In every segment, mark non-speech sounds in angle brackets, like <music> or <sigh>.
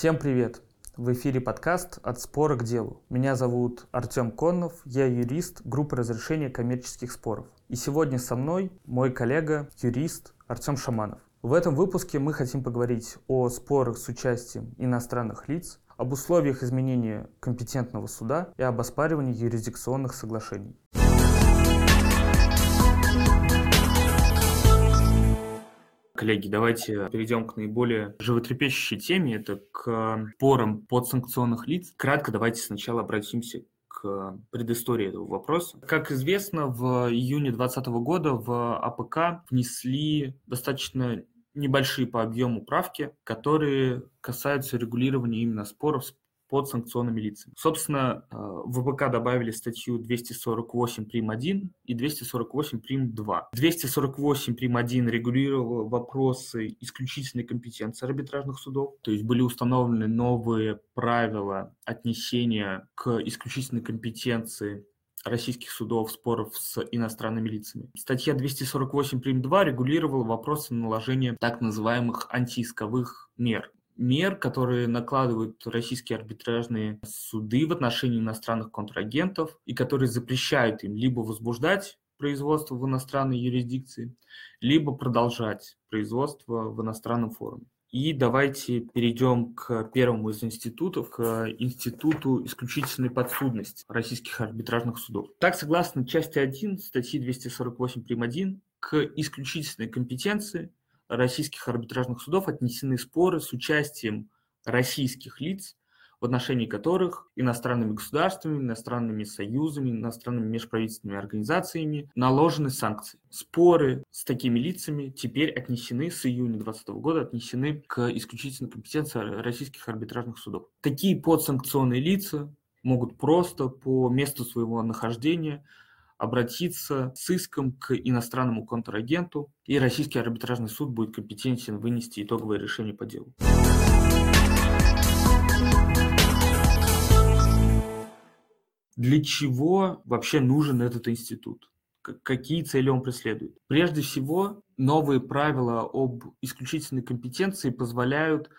Всем привет! В эфире подкаст «От спора к делу». Меня зовут Артем Коннов, я юрист группы разрешения коммерческих споров. И сегодня со мной мой коллега, юрист Артем Шаманов. В этом выпуске мы хотим поговорить о спорах с участием иностранных лиц, об условиях изменения компетентного суда и об оспаривании юрисдикционных соглашений. Коллеги, давайте перейдем к наиболее животрепещущей теме, это к спорам подсанкционных лиц. Кратко давайте сначала обратимся к предыстории этого вопроса. Как известно, в июне 2020 года в АПК внесли достаточно небольшие по объему правки, которые касаются регулирования именно споров с подсанкционными лицами. Собственно, э, в АПК добавили статью 248 прим. 1 и 248 прим. 2. 248 прим. 1 регулировал вопросы исключительной компетенции арбитражных судов, то есть были установлены новые правила отнесения к исключительной компетенции российских судов споров с иностранными лицами. Статья 248 прим. 2 регулировала вопросы наложения так называемых антиисковых мер мер, которые накладывают российские арбитражные суды в отношении иностранных контрагентов и которые запрещают им либо возбуждать производство в иностранной юрисдикции, либо продолжать производство в иностранном форуме. И давайте перейдем к первому из институтов, к институту исключительной подсудности российских арбитражных судов. Так, согласно части 1 статьи 248 прим. 1, к исключительной компетенции российских арбитражных судов отнесены споры с участием российских лиц, в отношении которых иностранными государствами, иностранными союзами, иностранными межправительственными организациями наложены санкции. Споры с такими лицами теперь отнесены с июня 2020 года, отнесены к исключительной компетенции российских арбитражных судов. Такие подсанкционные лица могут просто по месту своего нахождения обратиться с иском к иностранному контрагенту, и Российский арбитражный суд будет компетентен вынести итоговое решение по делу. Для чего вообще нужен этот институт? Какие цели он преследует? Прежде всего, новые правила об исключительной компетенции позволяют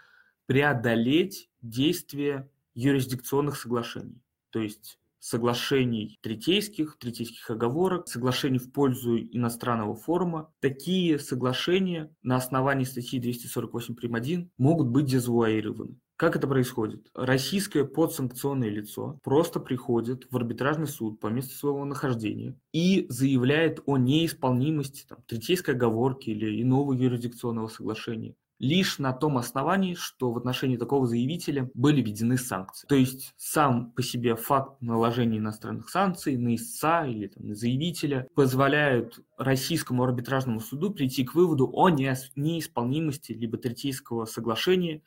преодолеть действие юрисдикционных соглашений. То есть соглашений третейских, третейских оговорок, соглашений в пользу иностранного форума. Такие соглашения на основании статьи 248 прим. 1 могут быть дезавуаированы. Как это происходит? Российское подсанкционное лицо просто приходит в арбитражный суд по месту своего нахождения и заявляет о неисполнимости там, третейской оговорки или иного юрисдикционного соглашения лишь на том основании, что в отношении такого заявителя были введены санкции. То есть сам по себе факт наложения иностранных санкций на истца или там, на заявителя позволяют российскому арбитражному суду прийти к выводу о неисполнимости либо третейского соглашения,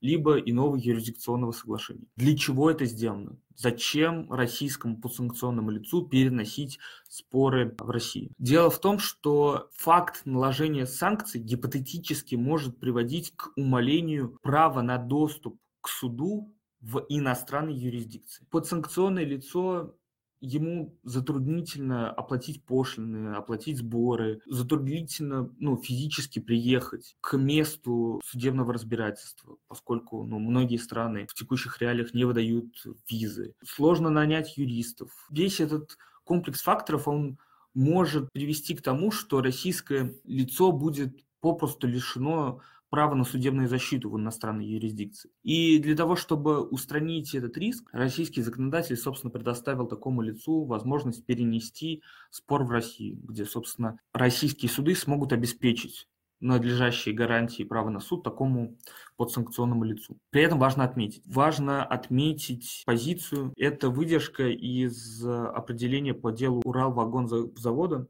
либо иного юрисдикционного соглашения. Для чего это сделано? Зачем российскому подсанкционному лицу переносить споры в Россию? Дело в том, что факт наложения санкций гипотетически может приводить к умалению права на доступ к суду в иностранной юрисдикции. Подсанкционное лицо ему затруднительно оплатить пошлины, оплатить сборы, затруднительно ну, физически приехать к месту судебного разбирательства, поскольку ну, многие страны в текущих реалиях не выдают визы. Сложно нанять юристов. Весь этот комплекс факторов, он может привести к тому, что российское лицо будет попросту лишено право на судебную защиту в иностранной юрисдикции. И для того, чтобы устранить этот риск, российский законодатель, собственно, предоставил такому лицу возможность перенести спор в Россию, где, собственно, российские суды смогут обеспечить надлежащие гарантии права на суд такому подсанкционному лицу. При этом важно отметить, важно отметить позицию, это выдержка из определения по делу Уралвагонзавода,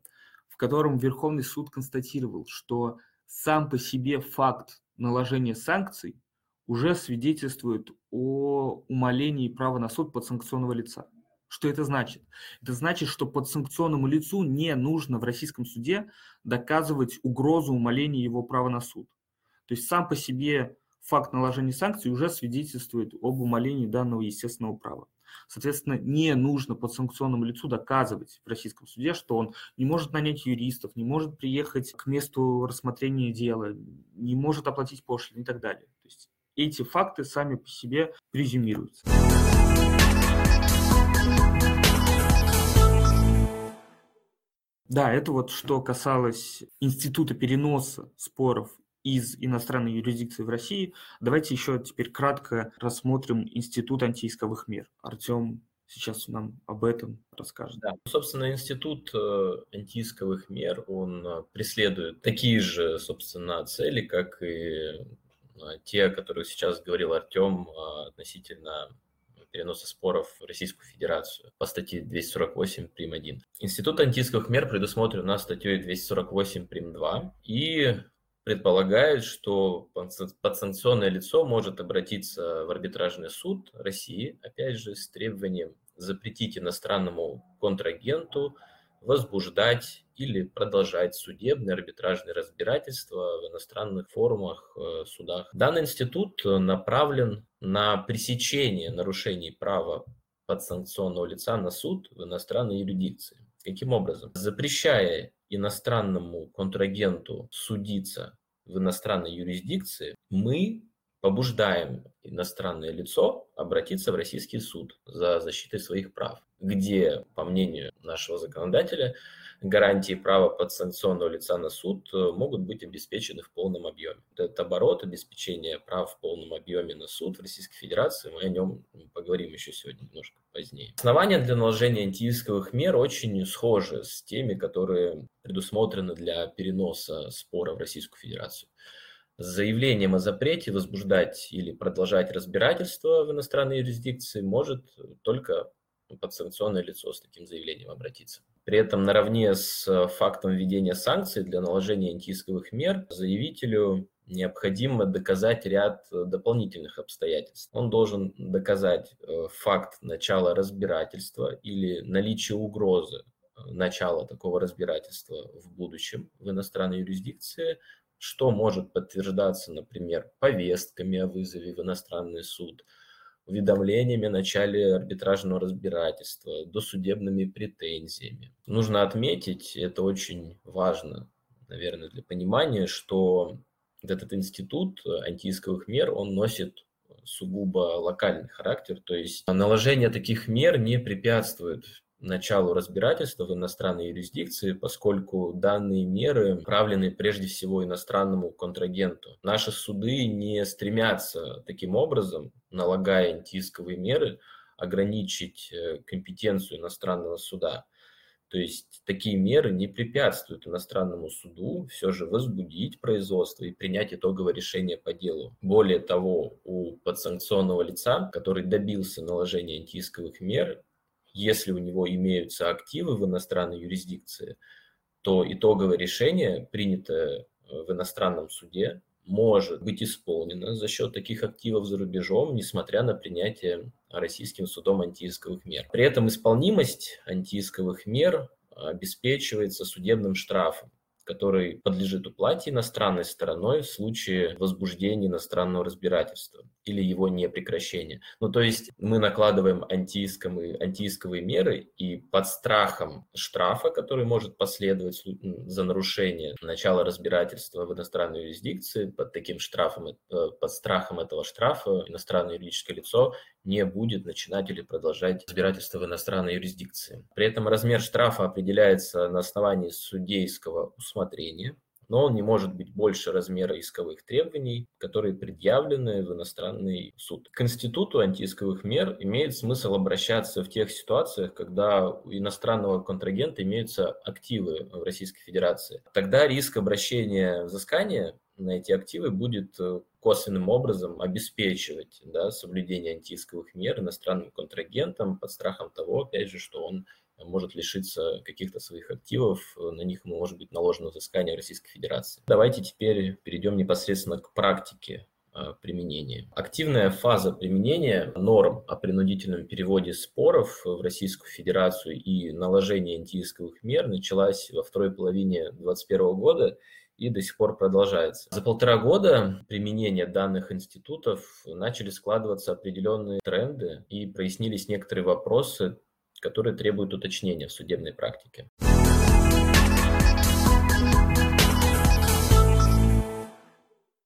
в котором Верховный суд констатировал, что сам по себе факт наложения санкций уже свидетельствует о умалении права на суд подсанкционного лица. Что это значит? Это значит, что подсанкционному лицу не нужно в российском суде доказывать угрозу умаления его права на суд. То есть сам по себе факт наложения санкций уже свидетельствует об умалении данного естественного права. Соответственно, не нужно подсанкционному лицу доказывать в российском суде, что он не может нанять юристов, не может приехать к месту рассмотрения дела, не может оплатить пошлины и так далее. То есть эти факты сами по себе презюмируются. Да, это вот что касалось института переноса споров из иностранной юрисдикции в России. Давайте еще теперь кратко рассмотрим институт антиисковых мер. Артем сейчас нам об этом расскажет. Да, собственно, институт э, антиисковых мер, он э, преследует такие же, собственно, цели, как и э, те, о которых сейчас говорил Артем относительно переноса споров в Российскую Федерацию по статье 248 прим. 1. Институт антиисковых мер предусмотрен на статьей 248 прим. 2 и предполагает, что подсанкционное лицо может обратиться в арбитражный суд России, опять же, с требованием запретить иностранному контрагенту возбуждать или продолжать судебные арбитражные разбирательства в иностранных форумах, э, судах. Данный институт направлен на пресечение нарушений права подсанкционного лица на суд в иностранной юрисдикции. Каким образом? Запрещая иностранному контрагенту судиться в иностранной юрисдикции, мы побуждаем иностранное лицо обратиться в российский суд за защитой своих прав, где, по мнению нашего законодателя, гарантии права подсанкционного лица на суд э, могут быть обеспечены в полном объеме. Этот оборот обеспечения прав в полном объеме на суд в Российской Федерации, мы о нем поговорим еще сегодня немножко позднее. Основания для наложения антиисковых мер очень схожи с теми, которые предусмотрены для переноса спора в Российскую Федерацию с заявлением о запрете возбуждать или продолжать разбирательство в иностранной юрисдикции может только подсанкционное лицо с таким заявлением обратиться. При этом наравне с фактом введения санкций для наложения антиисковых мер заявителю необходимо доказать ряд дополнительных обстоятельств. Он должен доказать э, факт начала разбирательства или наличие угрозы э, начала такого разбирательства в будущем в иностранной юрисдикции, что может подтверждаться, например, повестками о вызове в иностранный суд, уведомлениями о начале арбитражного разбирательства, досудебными претензиями. Нужно отметить, это очень важно, наверное, для понимания, что этот институт антиисковых мер, он носит сугубо локальный характер, то есть наложение таких мер не препятствует началу разбирательства в иностранной юрисдикции, поскольку данные меры направлены прежде всего иностранному контрагенту. Наши суды не стремятся таким образом, налагая антиисковые меры, ограничить э, компетенцию иностранного суда. То есть такие меры не препятствуют иностранному суду все же возбудить производство и принять итоговое решение по делу. Более того, у подсанкционного лица, который добился наложения антиисковых мер, если у него имеются активы в иностранной юрисдикции, то итоговое решение, принятое э, в иностранном суде, может быть исполнено за счет таких активов за рубежом, несмотря на принятие российским судом антиисковых мер. При этом исполнимость антиисковых мер обеспечивается судебным штрафом который подлежит уплате иностранной стороной в случае возбуждения иностранного разбирательства или его непрекращения. Ну, то есть мы накладываем антиисковые, меры и под страхом штрафа, который может последовать за нарушение начала разбирательства в иностранной юрисдикции, под таким штрафом, э, под страхом этого штрафа иностранное юридическое лицо не будет начинать или продолжать разбирательство в иностранной юрисдикции. При этом размер штрафа определяется на основании судейского усмотрения, но он не может быть больше размера исковых требований, которые предъявлены в иностранный суд. К институту антиисковых мер имеет смысл обращаться в тех ситуациях, когда у иностранного контрагента имеются активы в Российской Федерации. Тогда риск обращения взыскания на эти активы будет э, косвенным образом обеспечивать да, соблюдение антиисковых мер иностранным контрагентам под страхом того, опять же, что он может лишиться каких-то своих активов, на них может быть наложено взыскание Российской Федерации. Давайте теперь перейдем непосредственно к практике э, применения. Активная фаза применения норм о принудительном переводе споров в Российскую Федерацию и наложении антиисковых мер началась во второй половине 2021 года и до сих пор продолжается. За полтора года применения данных институтов начали складываться определенные тренды и прояснились некоторые вопросы, которые требуют уточнения в судебной практике.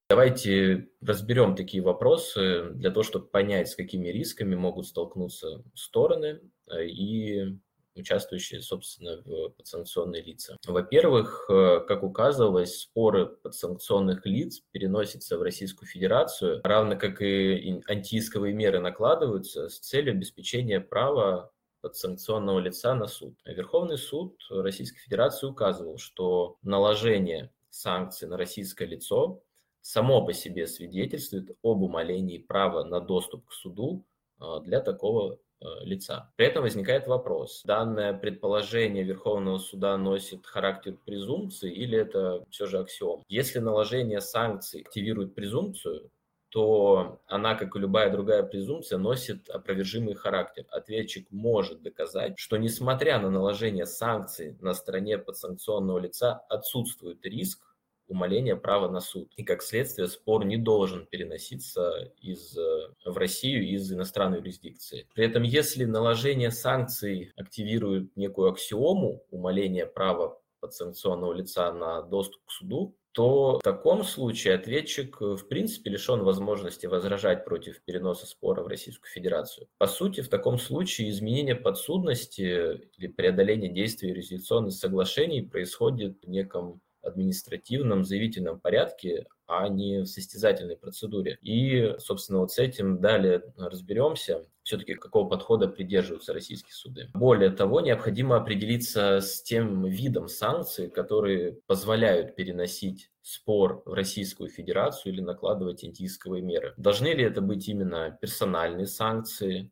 Давайте разберем такие вопросы для того, чтобы понять, с какими рисками могут столкнуться стороны э, и участвующие, собственно, в подсанкционные лица. Во-первых, э, как указывалось, споры подсанкционных лиц переносятся в Российскую Федерацию, равно как и антиисковые меры накладываются с целью обеспечения права подсанкционного лица на суд. Верховный суд Российской Федерации указывал, что наложение санкций на российское лицо само по себе свидетельствует об умалении права на доступ к суду а, для такого Э, лица. При этом возникает вопрос, данное предположение Верховного суда носит характер презумпции или это все же аксиом? Если наложение санкций активирует презумпцию, то она, как и любая другая презумпция, носит опровержимый характер. Ответчик может доказать, что несмотря на наложение санкций на стороне подсанкционного лица отсутствует риск умаления права на суд. И как следствие спор не должен переноситься из, э, в Россию из иностранной юрисдикции. При этом если наложение санкций активирует некую аксиому умаления права подсанкционного лица на доступ к суду, то в таком случае ответчик э, в принципе лишен возможности возражать против переноса спора в Российскую Федерацию. По сути, в таком случае изменение подсудности или преодоление действий юрисдикционных соглашений происходит в неком административном заявительном порядке, а не в состязательной процедуре. И, собственно, вот с этим далее разберемся, все-таки какого подхода придерживаются российские суды. Более того, необходимо определиться с тем видом санкций, которые позволяют переносить спор в Российскую Федерацию или накладывать антиисковые меры. Должны ли это быть именно персональные санкции,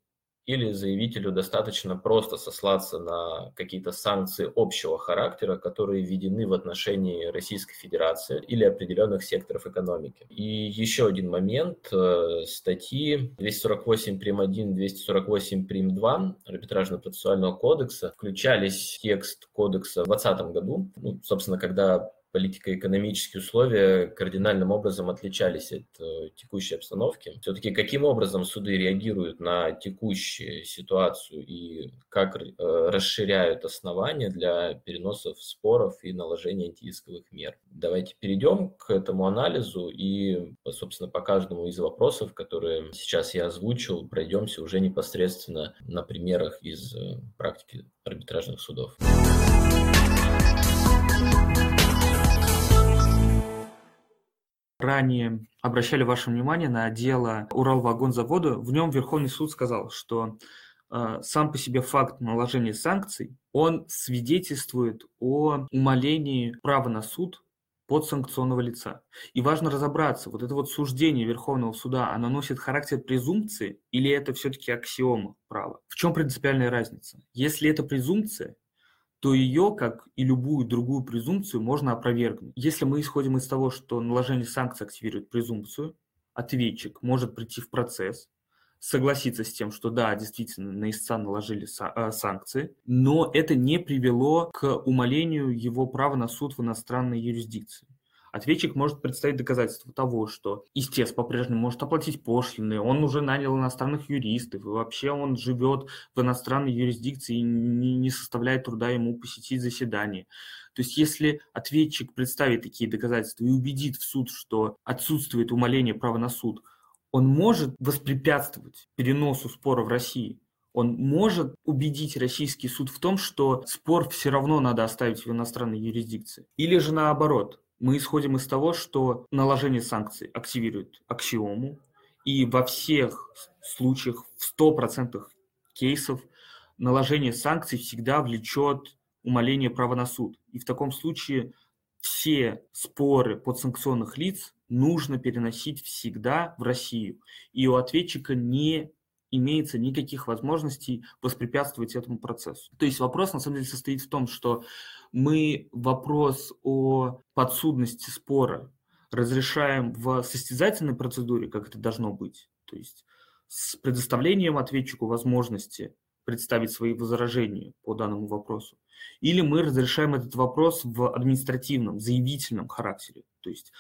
или заявителю достаточно просто сослаться на какие-то санкции общего характера, которые введены в отношении Российской Федерации или определенных секторов экономики. И еще один момент. Э, статьи 248 прим. 1, 248 прим. 2 арбитражно-процессуального кодекса включались в текст кодекса в 2020 году, ну, собственно, когда политико-экономические условия кардинальным образом отличались от э, текущей обстановки. Все-таки каким образом суды реагируют на текущую ситуацию и как э, расширяют основания для переносов споров и наложения антиисковых мер? Давайте перейдем к этому анализу и, собственно, по каждому из вопросов, которые сейчас я озвучил, пройдемся уже непосредственно на примерах из э, практики арбитражных судов. Ранее обращали ваше внимание на дело Уралвагонзавода. В нем Верховный суд сказал, что э, сам по себе факт наложения санкций, он свидетельствует о умалении права на суд подсанкционного лица. И важно разобраться, вот это вот суждение Верховного суда, оно носит характер презумпции или это все-таки аксиома права? В чем принципиальная разница? Если это презумпция, то ее, как и любую другую презумпцию, можно опровергнуть. Если мы исходим из того, что наложение санкций активирует презумпцию, ответчик может прийти в процесс, согласиться с тем, что да, действительно, на истца наложили э, санкции, но это не привело к умалению его права на суд в иностранной юрисдикции. Ответчик может представить доказательства того, что истец по-прежнему может оплатить пошлины, он уже нанял иностранных юристов, и вообще он живет в иностранной юрисдикции и не составляет труда ему посетить заседание. То есть если ответчик представит такие доказательства и убедит в суд, что отсутствует умаление права на суд, он может воспрепятствовать переносу спора в России. Он может убедить российский суд в том, что спор все равно надо оставить в иностранной юрисдикции. Или же наоборот, мы исходим из того, что наложение санкций активирует аксиому, и во всех случаях, в 100% кейсов, наложение санкций всегда влечет умаление права на суд. И в таком случае все споры подсанкционных лиц нужно переносить всегда в Россию. И у ответчика не имеется никаких возможностей воспрепятствовать этому процессу. То есть вопрос на самом деле состоит в том, что мы вопрос о подсудности спора разрешаем в состязательной процедуре, как это должно быть, то есть с предоставлением ответчику возможности представить свои возражения по данному вопросу, или мы разрешаем этот вопрос в административном, заявительном характере, то есть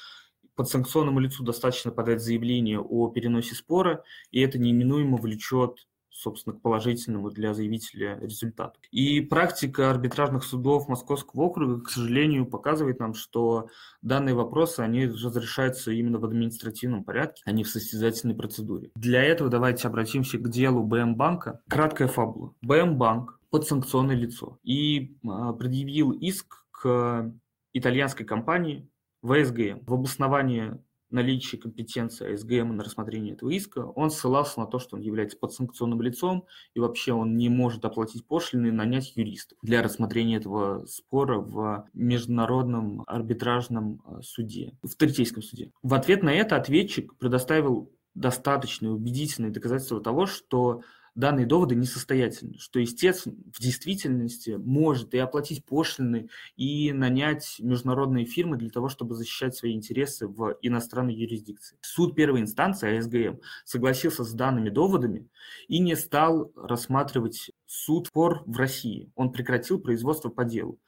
подсанкционному лицу достаточно подать заявление о переносе спора, и это неименуемо влечет собственно, к положительному для заявителя результату. И практика арбитражных судов Московского округа, к сожалению, показывает нам, что данные вопросы, они разрешаются именно в административном порядке, а не в состязательной процедуре. Для этого давайте обратимся к делу БМ-банка. Краткая фабула. БМ-банк подсанкционное лицо и а, предъявил иск к итальянской компании ВСГМ в обосновании наличие компетенции СГМ на рассмотрение этого иска, он ссылался на то, что он является подсанкционным лицом и вообще он не может оплатить пошлины и нанять юристов для рассмотрения этого спора в международном арбитражном э, суде, в третейском суде. В ответ на это ответчик предоставил достаточные убедительные доказательства того, что данные доводы несостоятельны, что истец в действительности может и оплатить пошлины, и нанять международные фирмы для того, чтобы защищать свои интересы в иностранной юрисдикции. Суд первой инстанции АСГМ согласился с данными доводами и не стал рассматривать суд спор в России. Он прекратил производство по делу.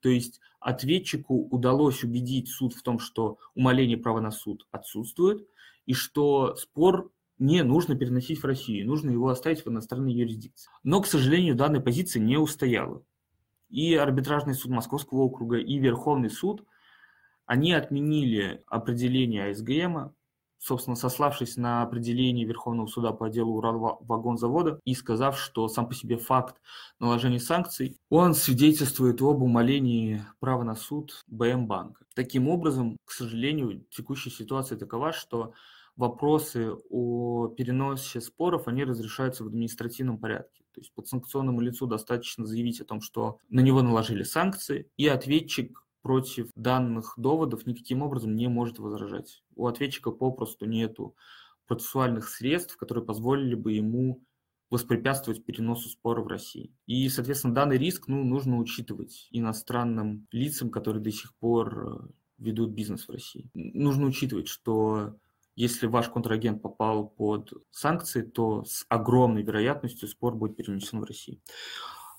То есть ответчику удалось убедить суд в том, что умаление права на суд отсутствует, и что спор не нужно переносить в Россию, нужно его оставить в иностранной юрисдикции. Но, к сожалению, данная позиция не устояла. И арбитражный суд Московского округа, и Верховный суд, они отменили определение АСГМ, собственно, сославшись на определение Верховного суда по делу Уралвагонзавода и сказав, что сам по себе факт наложения санкций, он свидетельствует об умалении права на суд БМ банка. Таким образом, к сожалению, текущая ситуация такова, что вопросы о переносе споров, они разрешаются в административном порядке. То есть подсанкционному лицу достаточно заявить о том, что на него наложили санкции, и ответчик против данных доводов никаким образом не может возражать. У ответчика попросту нету процессуальных средств, которые позволили бы ему воспрепятствовать переносу спора в России. И, соответственно, данный риск ну, нужно учитывать иностранным лицам, которые до сих пор э, ведут бизнес в России. Нужно учитывать, что если ваш контрагент попал под санкции, то с огромной вероятностью спор будет перенесен в Россию.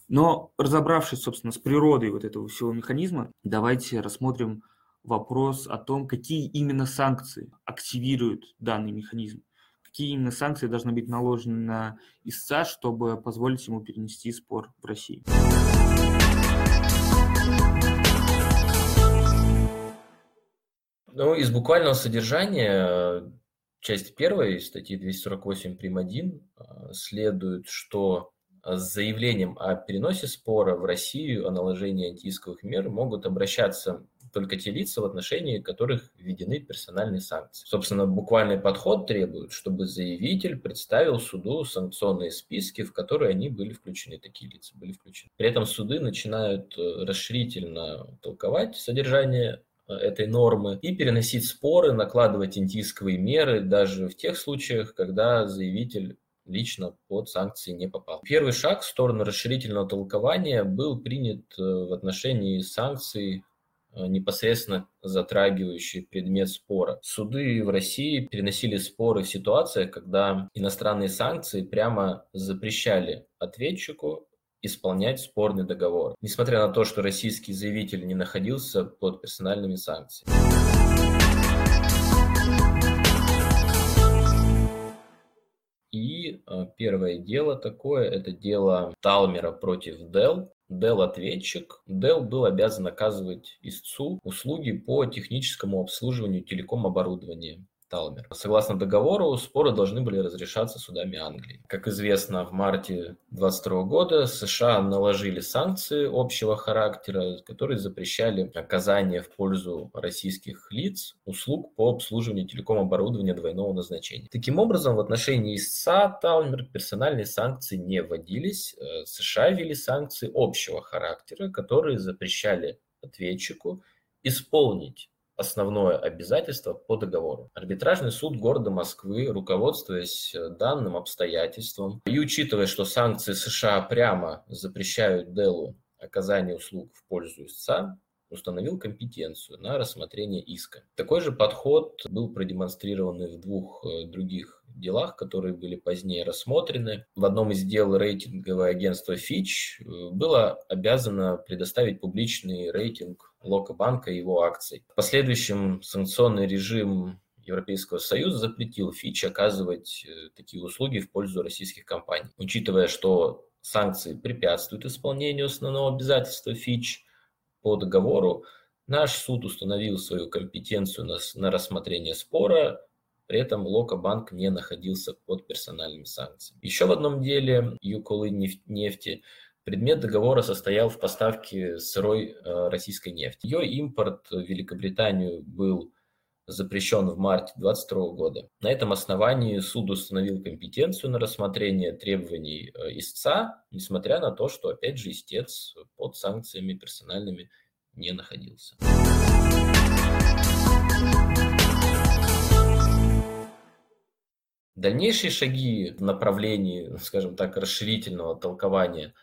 Но разобравшись, собственно, с природой вот этого всего механизма, давайте рассмотрим вопрос о том, какие именно санкции активируют данный механизм. Какие именно санкции должны быть наложены на истца, чтобы позволить ему перенести спор в Россию. Ну, из буквального содержания части первой статьи 248 прим. 1 а, следует, что с заявлением о переносе спора в Россию о наложении антиисковых мер могут обращаться только те лица, в отношении которых введены персональные санкции. Собственно, буквальный подход требует, чтобы заявитель представил суду санкционные списки, в которые они были включены, такие лица были включены. При этом суды начинают э, расширительно толковать содержание Э, этой нормы и переносить споры, накладывать антиисковые меры даже в тех случаях, когда заявитель лично под санкции не попал. Первый шаг в сторону расширительного толкования был принят э, в отношении санкций э, непосредственно затрагивающие предмет спора. Суды в России переносили споры в ситуациях, когда иностранные санкции прямо запрещали ответчику исполнять спорный договор, несмотря на то, что российский заявитель не находился под персональными санкциями. И э, первое дело такое, это дело Талмера против Dell. Dell ответчик. Dell был обязан оказывать истцу услуги по техническому обслуживанию телеком-оборудования. Талмер. Согласно договору, споры должны были разрешаться судами Англии. Как известно, в марте 2022 года США наложили санкции общего характера, которые запрещали оказание в пользу российских лиц услуг по обслуживанию телеком-оборудования двойного назначения. Таким образом, в отношении истца Талмер персональные санкции не вводились. Э, США ввели санкции общего характера, которые запрещали ответчику исполнить основное обязательство по договору. Арбитражный суд города Москвы, руководствуясь э, данным обстоятельством и учитывая, что санкции США прямо запрещают Делу оказание услуг в пользу истца, установил компетенцию на рассмотрение иска. Такой же подход был продемонстрирован и в двух э, других делах, которые были позднее рассмотрены. В одном из дел рейтинговое агентство Fitch э, было обязано предоставить публичный рейтинг Лока банка и его акций. В последующем санкционный режим Европейского Союза запретил Фич оказывать э, такие услуги в пользу российских компаний. Учитывая, что санкции препятствуют исполнению основного обязательства Фич по договору, наш суд установил свою компетенцию на, на рассмотрение спора, при этом Локобанк не находился под персональными санкциями. Еще в одном деле Юколы нефти Предмет договора состоял в поставке сырой э, российской нефти. Ее импорт в Великобританию был запрещен в марте 2022 года. На этом основании суд установил компетенцию на рассмотрение требований э, истца, несмотря на то, что, опять же, истец под санкциями персональными не находился. Дальнейшие шаги в направлении, скажем так, расширительного толкования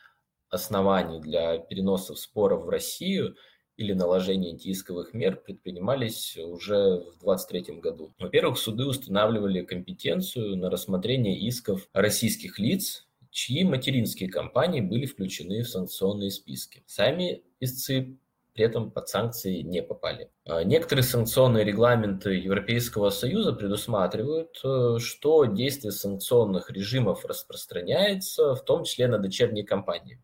оснований для переносов споров в Россию или наложения антиисковых мер предпринимались уже в 2023 году. Во-первых, суды устанавливали компетенцию на рассмотрение исков российских лиц, чьи материнские компании были включены в санкционные списки. Сами истцы при этом под санкции не попали. А некоторые санкционные регламенты Европейского Союза предусматривают, э, что действие санкционных режимов распространяется в том числе на дочерние компании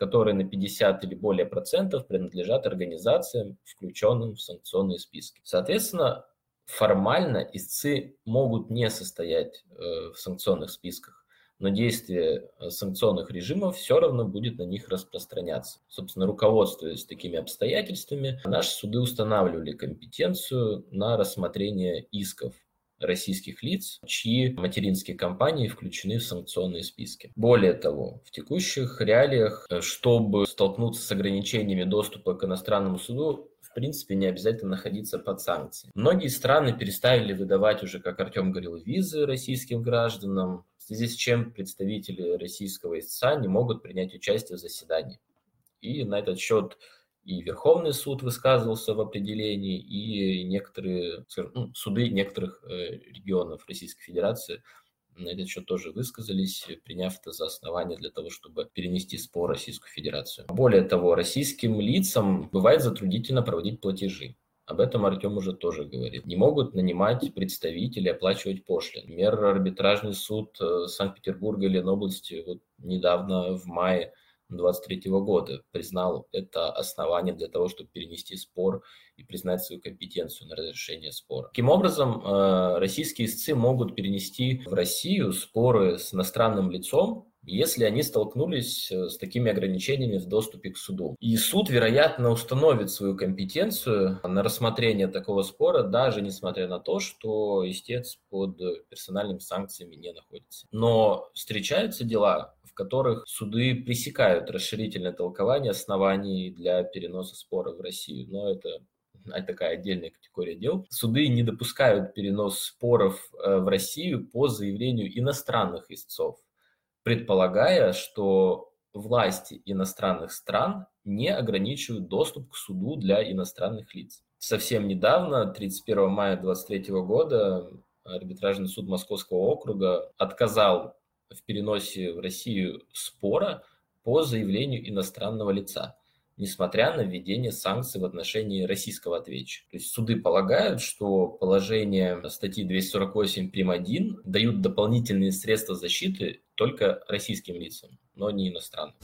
которые на 50 или более процентов принадлежат организациям, включенным в санкционные списки. Соответственно, формально истцы могут не состоять э, в санкционных списках, но действие э, санкционных режимов все равно будет на них распространяться. Собственно, руководствуясь такими обстоятельствами, наши суды устанавливали компетенцию на рассмотрение исков российских лиц, чьи материнские компании включены в санкционные списки. Более того, в текущих реалиях, э, чтобы столкнуться с ограничениями доступа к иностранному суду, в принципе, не обязательно находиться под санкциями. Многие страны перестали выдавать уже, как Артем говорил, визы российским гражданам, в связи с чем представители российского истца не могут принять участие в заседании. И на этот счет и Верховный суд высказывался в определении, и некоторые ну, суды некоторых э, регионов Российской Федерации на этот счет тоже высказались, приняв это за основание для того, чтобы перенести спор в Российскую Федерацию. Более того, российским лицам бывает затруднительно проводить платежи. Об этом Артем уже тоже говорит. Не могут нанимать представителей, оплачивать пошлин. Например, арбитражный суд э, Санкт-Петербурга и Ленобласти вот недавно в мае 2023 года признал это основание для того, чтобы перенести спор и признать свою компетенцию на разрешение спора. Таким образом, э, российские истцы могут перенести в Россию споры с иностранным лицом, если они столкнулись э, с такими ограничениями в доступе к суду. И суд, вероятно, установит свою компетенцию на рассмотрение такого спора, даже несмотря на то, что истец под персональными санкциями не находится. Но встречаются дела, в которых суды пресекают расширительное толкование оснований для переноса спора в Россию. Но это такая отдельная категория дел. Суды не допускают перенос споров э, в Россию по заявлению иностранных истцов, предполагая, что власти иностранных стран не ограничивают доступ к суду для иностранных лиц. Совсем недавно, 31 мая 2023 года, арбитражный суд Московского округа отказал в переносе в Россию спора по заявлению иностранного лица, несмотря на введение санкций в отношении российского ответчика. То есть суды полагают, что положение статьи 248 прим. 1 дают дополнительные средства защиты только российским лицам, но не иностранным.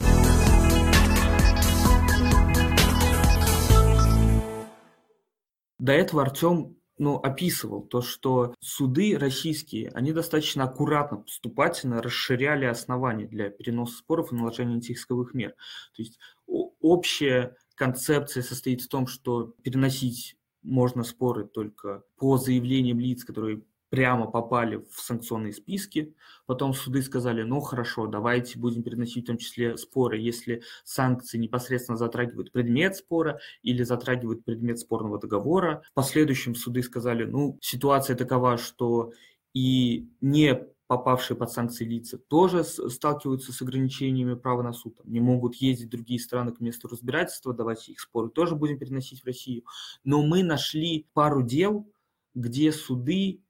До этого Артем ну, описывал то, что суды российские, они достаточно аккуратно, поступательно расширяли основания для переноса споров и наложения антиисковых мер. То есть общая концепция состоит в том, что переносить можно споры только по заявлениям лиц, которые прямо попали в санкционные списки. Потом суды сказали, ну хорошо, давайте будем переносить в том числе споры, если санкции непосредственно затрагивают предмет спора или затрагивают предмет спорного договора. В последующем суды сказали, ну ситуация такова, что и не попавшие под санкции лица тоже сталкиваются с ограничениями права на суд. Не могут ездить в другие страны к месту разбирательства, давайте их споры тоже будем переносить в Россию. Но мы нашли пару дел, где суды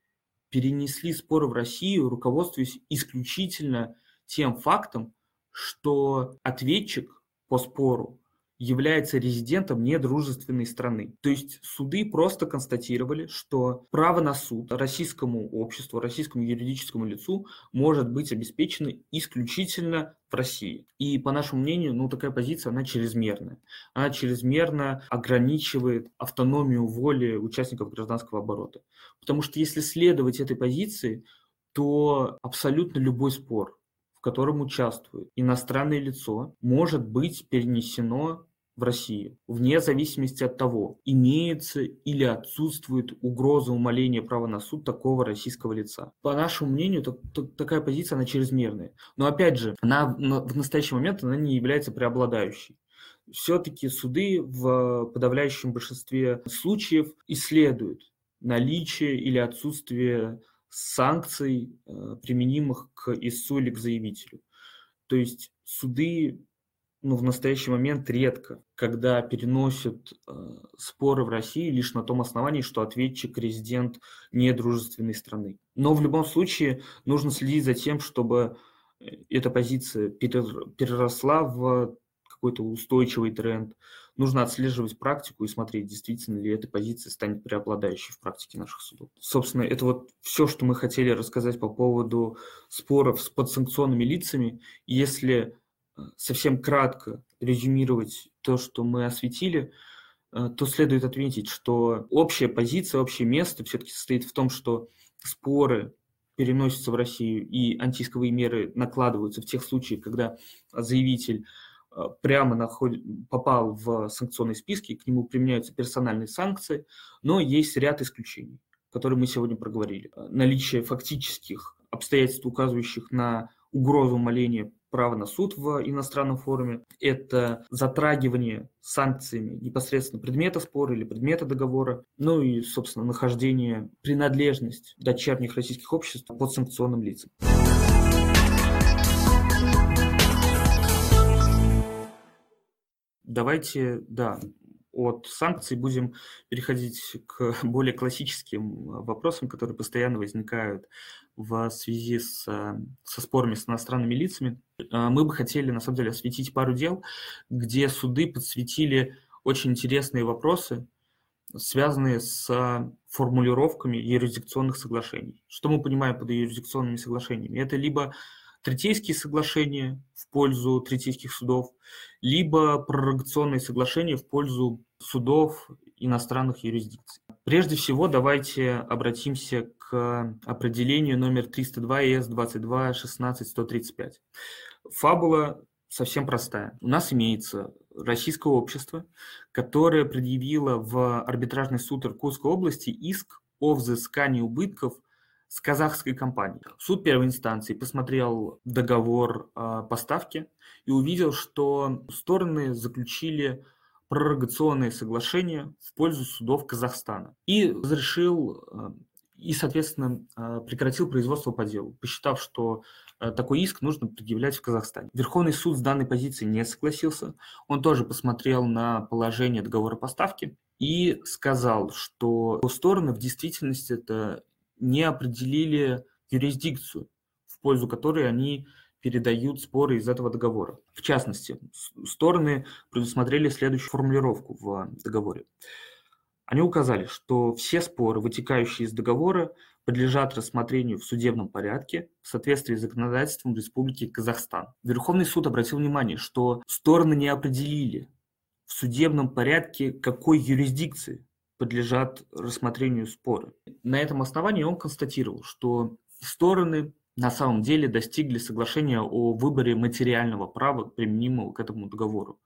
перенесли споры в Россию, руководствуясь исключительно тем фактом, что ответчик по спору является резидентом недружественной страны. То есть суды просто констатировали, что право на суд российскому обществу, российскому юридическому лицу может быть обеспечено исключительно в России. И, по нашему мнению, ну, такая позиция, она чрезмерная. Она чрезмерно ограничивает автономию воли участников гражданского оборота. Потому что если следовать этой позиции, то абсолютно любой спор, в котором участвует иностранное лицо, может быть перенесено в России, вне зависимости от того, имеется или отсутствует угроза умаления права на суд такого российского лица. По нашему мнению, то, то, такая позиция, она чрезмерная. Но опять же, она в настоящий момент она не является преобладающей. Все-таки суды в подавляющем большинстве случаев исследуют наличие или отсутствие санкций, э, применимых к ИСУ или к заявителю. То есть суды ну, в настоящий момент редко, когда переносят э, споры в России лишь на том основании, что ответчик резидент недружественной страны. Но в любом случае нужно следить за тем, чтобы э, эта позиция переросла в какой-то устойчивый тренд. Нужно отслеживать практику и смотреть, действительно ли эта позиция станет преобладающей в практике наших судов. Собственно, это вот все, что мы хотели рассказать по поводу споров с подсанкционными лицами. Если совсем кратко резюмировать то, что мы осветили, э, то следует отметить, что общая позиция, общее место все-таки состоит в том, что споры переносятся в Россию и антиисковые меры накладываются в тех случаях, когда заявитель э, прямо находит, попал в санкционные списки, к нему применяются персональные санкции, но есть ряд исключений, которые мы сегодня проговорили. Наличие фактических обстоятельств, указывающих на угрозу умаления право на суд в иностранном форуме, это затрагивание санкциями непосредственно предмета спора или предмета договора, ну и, собственно, нахождение, принадлежность дочерних российских обществ под санкционным лицам. Давайте, да, от санкций будем переходить к <laughs> более классическим вопросам, которые постоянно возникают в связи с, со спорами с иностранными лицами. А, мы бы хотели, на самом деле, осветить пару дел, где суды подсветили очень интересные вопросы, связанные с формулировками юрисдикционных соглашений. Что мы понимаем под юрисдикционными соглашениями? Это либо третейские соглашения в пользу третейских судов, либо пророгационные соглашения в пользу судов иностранных юрисдикций. Прежде всего, давайте обратимся к определению номер 302 ЕС 22 16 135. Фабула совсем простая. У нас имеется российское общество, которое предъявило в арбитражный суд Иркутской области иск о взыскании убытков с казахской компанией. Суд первой инстанции посмотрел договор о поставке и увидел, что стороны заключили пророгационные соглашения в пользу судов Казахстана и разрешил э, и, соответственно, э, прекратил производство по делу, посчитав, что э, такой иск нужно предъявлять в Казахстане. Верховный суд с данной позицией не согласился. Он тоже посмотрел на положение договора поставки и сказал, что стороны в действительности это не определили юрисдикцию, в пользу которой они передают споры из этого договора. В частности, стороны предусмотрели следующую формулировку в договоре. Они указали, что все споры, вытекающие из договора, подлежат рассмотрению в судебном порядке в соответствии с законодательством Республики Казахстан. Верховный суд обратил внимание, что стороны не определили в судебном порядке, какой юрисдикции подлежат рассмотрению споры. На этом основании он констатировал, что стороны на самом деле достигли соглашения о выборе материального права, применимого к этому договору,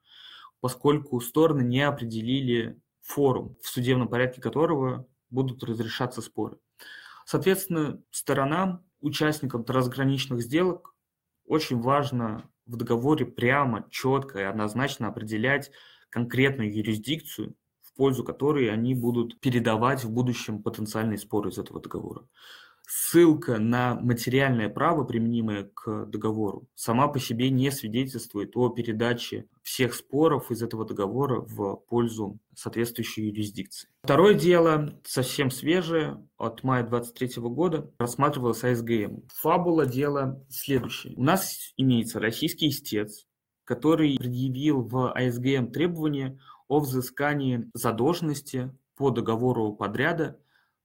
поскольку стороны не определили форум, в судебном порядке которого будут разрешаться споры. Соответственно, сторонам, участникам трансграничных сделок очень важно в договоре прямо, четко и однозначно определять конкретную юрисдикцию, в пользу которой они будут передавать в будущем потенциальные споры из этого договора ссылка на материальное право, применимое к договору, сама по себе не свидетельствует о передаче всех споров из этого договора в пользу соответствующей юрисдикции. Второе дело, совсем свежее, от мая 23 года, рассматривалось АСГМ. Фабула дела следующая. У нас имеется российский истец, который предъявил в АСГМ требования о взыскании задолженности по договору подряда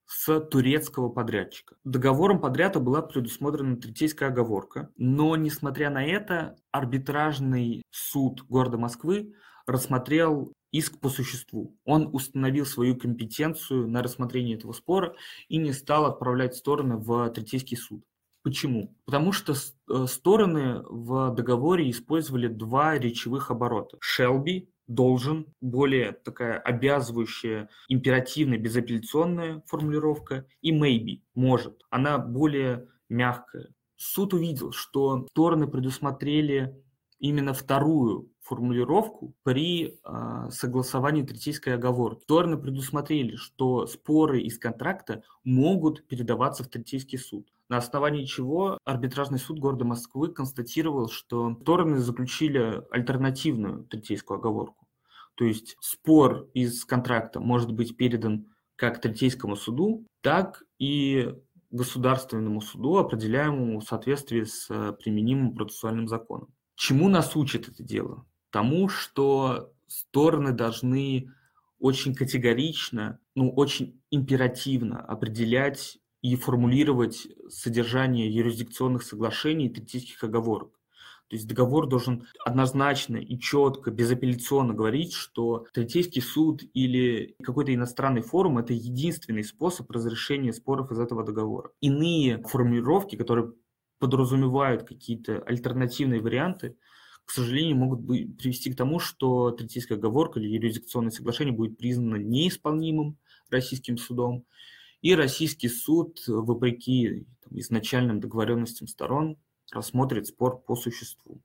с турецкого подрядчика. Договором подряда была предусмотрена третейская оговорка, но, несмотря на это, арбитражный суд города Москвы рассмотрел иск по существу. Он установил свою компетенцию на рассмотрение этого спора и не стал отправлять стороны в третейский суд. Почему? Потому что э, стороны в договоре использовали два речевых оборота. Шелби должен, более такая обязывающая, императивная, безапелляционная формулировка, и maybe, может. Она более мягкая. Суд увидел, что стороны предусмотрели именно вторую формулировку при э, согласовании третейской оговорки. Стороны предусмотрели, что споры из контракта могут передаваться в третейский суд. На основании чего арбитражный суд города Москвы констатировал, что стороны заключили альтернативную третейскую оговорку. То есть спор из контракта может быть передан как третейскому суду, так и государственному суду, определяемому в соответствии с э, применимым процессуальным законом. Чему нас учит это дело? Тому, что стороны должны очень категорично, ну, очень императивно определять и формулировать содержание юрисдикционных соглашений и третейских оговорок. То есть договор должен однозначно и четко, безапелляционно говорить, что третейский суд или какой-то иностранный форум – это единственный способ разрешения споров из этого договора. Иные формулировки, которые подразумевают какие-то альтернативные варианты, к сожалению, могут быть, привести к тому, что третейская оговорка или юрисдикционное соглашение будет признано неисполнимым российским судом, и российский суд, вопреки там, изначальным договоренностям сторон, рассмотрит спор по существу.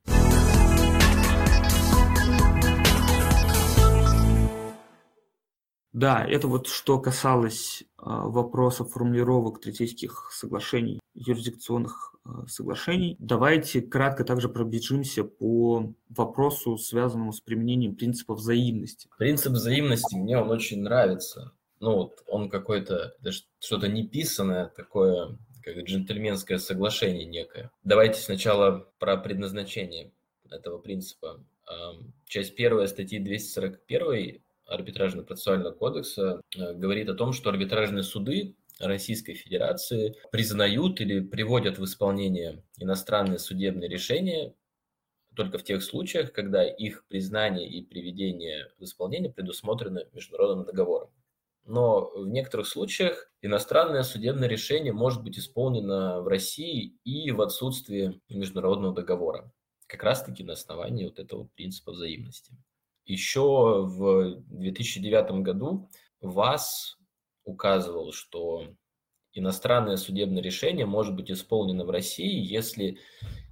Да, это вот что касалось э, вопросов формулировок третейских соглашений, юрисдикционных э, соглашений. Давайте кратко также пробежимся по вопросу, связанному с применением принципа взаимности. Принцип взаимности мне он очень нравится. Ну вот он какой-то, что-то неписанное такое, как джентльменское соглашение некое. Давайте сначала про предназначение этого принципа. Часть первая статьи 241 арбитражно-процессуального кодекса э, говорит о том, что арбитражные суды Российской Федерации признают или приводят в исполнение иностранные судебные решения только в тех случаях, когда их признание и приведение в исполнение предусмотрены международным договором. Но в некоторых случаях иностранное судебное решение может быть исполнено в России и в отсутствии международного договора, как раз-таки на основании вот этого принципа взаимности. Еще в 2009 году ВАС указывал, что иностранное судебное решение может быть исполнено в России, если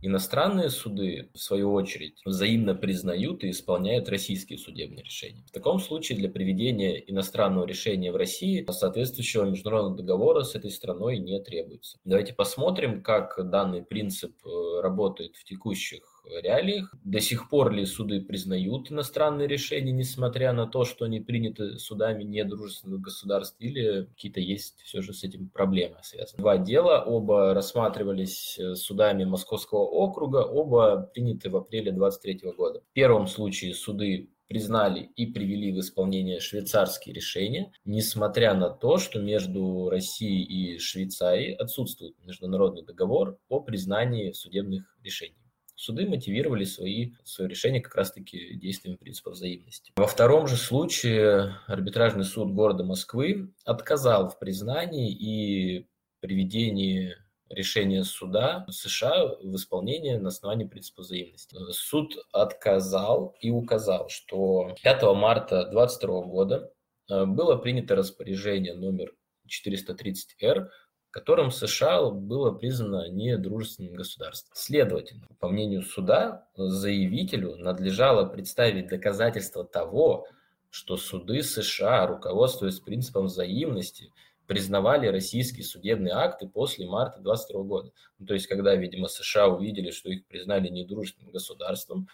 иностранные суды, в свою очередь, взаимно признают и исполняют российские судебные решения. В таком случае для приведения иностранного решения в России соответствующего международного договора с этой страной не требуется. Давайте посмотрим, как данный принцип э, работает в текущих реалиях. До сих пор ли суды признают иностранные решения, несмотря на то, что они приняты судами недружественных государств, или какие-то есть все же с этим проблемы связаны? Два дела, оба рассматривались э, судами Московского округа, оба приняты в апреле 2023 года. В первом случае суды признали и привели в исполнение швейцарские решения, несмотря на то, что между Россией и Швейцарией отсутствует международный договор о признании судебных решений суды мотивировали свои, свое решение как раз-таки действием принципа взаимности. Во втором же случае арбитражный суд города Москвы отказал в признании и приведении решения суда США в исполнении на основании принципа взаимности. Суд отказал и указал, что 5 марта 2022 года э, было принято распоряжение номер 430-Р которым США было признано недружественным государством. Следовательно, по мнению суда, заявителю надлежало представить доказательства того, что суды США, руководствуясь принципом взаимности, признавали российские судебные акты после марта 22 года. Ну, то есть, когда, видимо, США увидели, что их признали недружественным государством,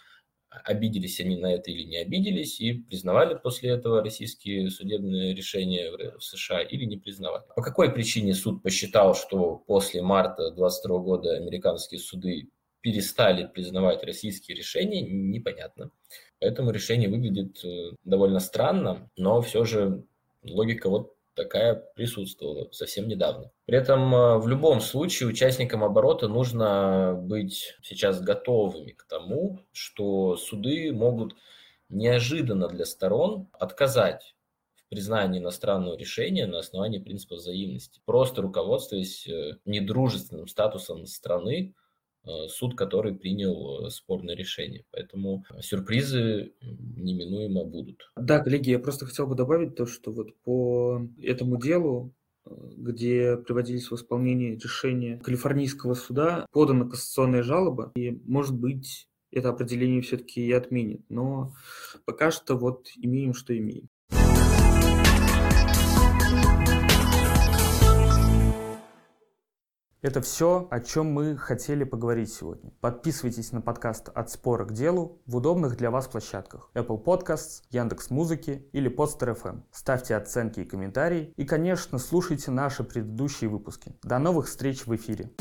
обиделись они на это или не обиделись, и признавали после этого российские судебные решения в США или не признавали. По какой причине суд посчитал, что после марта 22 года американские суды перестали признавать российские решения, непонятно. Поэтому решение выглядит э, довольно странно, но все же логика вот такая присутствовала совсем недавно. При этом э, в любом случае участникам оборота нужно быть сейчас готовыми к тому, что суды могут неожиданно для сторон отказать в признании иностранного решения на основании принципа взаимности, просто руководствуясь э, недружественным статусом страны, суд, который принял э, спорное решение. Поэтому сюрпризы неминуемо будут. Да, коллеги, я просто хотел бы добавить то, что вот по этому делу э, где приводились в исполнение решения Калифорнийского суда, подана кассационная жалоба, и, может быть, это определение все-таки и отменит. Но пока что вот имеем, что имеем. Это все, о чем мы хотели поговорить сегодня. Подписывайтесь на подкаст «От спора к делу» в удобных для вас площадках Apple Podcasts, Яндекс Музыки или Podster FM. Ставьте оценки и комментарии. И, конечно, слушайте наши предыдущие выпуски. До новых встреч в эфире.